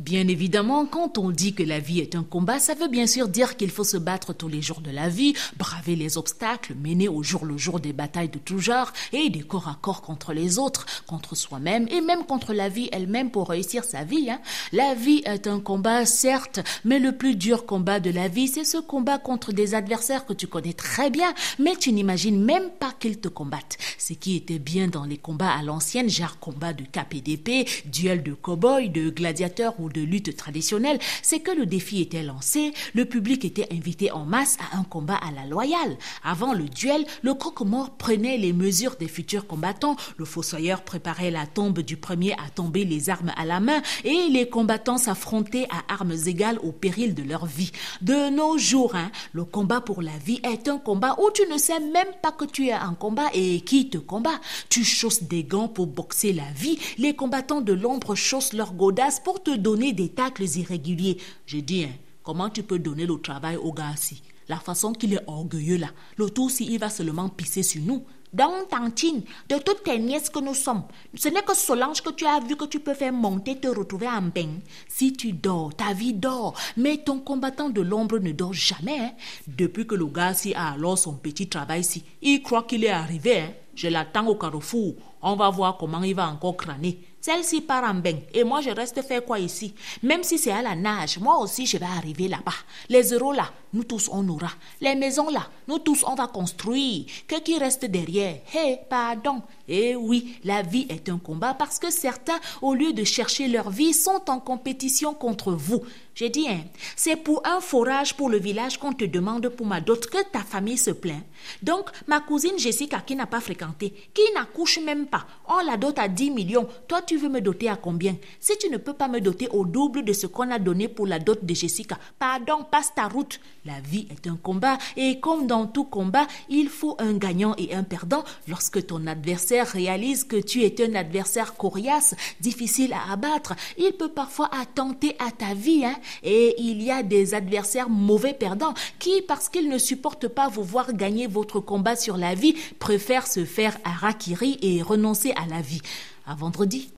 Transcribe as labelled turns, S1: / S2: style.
S1: Bien évidemment, quand on dit que la vie est un combat, ça veut bien sûr dire qu'il faut se battre tous les jours de la vie, braver les obstacles, mener au jour le jour des batailles de tout genre et des corps à corps contre les autres, contre soi-même et même contre la vie elle-même pour réussir sa vie. Hein. La vie est un combat, certes, mais le plus dur combat de la vie, c'est ce combat contre des adversaires que tu connais très bien, mais tu n'imagines même pas qu'ils te combattent. Ce qui était bien dans les combats à l'ancienne, genre combat de d'épée, duel de cow-boy, de gladiateurs ou de lutte traditionnelle, c'est que le défi était lancé, le public était invité en masse à un combat à la loyale. Avant le duel, le croque-mort prenait les mesures des futurs combattants, le fossoyeur préparait la tombe du premier à tomber les armes à la main et les combattants s'affrontaient à armes égales au péril de leur vie. De nos jours, hein, le combat pour la vie est un combat où tu ne sais même pas que tu es en combat et qui te combat. Tu chausses des gants pour boxer la vie, les combattants de l'ombre chaussent leurs godasses pour te donner des tacles irréguliers. J'ai dit, hein, comment tu peux donner le travail au gars ci La façon qu'il est orgueilleux là. Le tout si il va seulement pisser sur nous. Dans Tantine, de toutes tes nièces que nous sommes, ce n'est que Solange que tu as vu que tu peux faire monter, te retrouver en bain. Si tu dors, ta vie dort, mais ton combattant de l'ombre ne dort jamais. Hein. Depuis que le gars a alors son petit travail ci, il croit qu'il est arrivé. Hein. Je l'attends au carrefour. On va voir comment il va encore crâner. Celle-ci part en bain et moi je reste faire quoi ici? Même si c'est à la nage, moi aussi je vais arriver là-bas. Les euros là, nous tous on aura. Les maisons là, nous tous on va construire. Que qui reste derrière? Hé, pardon. Eh oui, la vie est un combat parce que certains, au lieu de chercher leur vie, sont en compétition contre vous. J'ai dit, hein, c'est pour un forage pour le village qu'on te demande pour ma dot que ta famille se plaint. Donc, ma cousine Jessica qui n'a pas fréquenté, qui n'accouche même pas, on la dote à 10 millions. Toi, tu veux me doter à combien? Si tu ne peux pas me doter au double de ce qu'on a donné pour la dot de Jessica, pardon, passe ta route. La vie est un combat et comme dans tout combat, il faut un gagnant et un perdant. Lorsque ton adversaire réalise que tu es un adversaire coriace, difficile à abattre, il peut parfois attenter à ta vie. Hein? Et il y a des adversaires mauvais perdants qui, parce qu'ils ne supportent pas vous voir gagner votre combat sur la vie, préfèrent se faire harakiri et renoncer à la vie. À vendredi.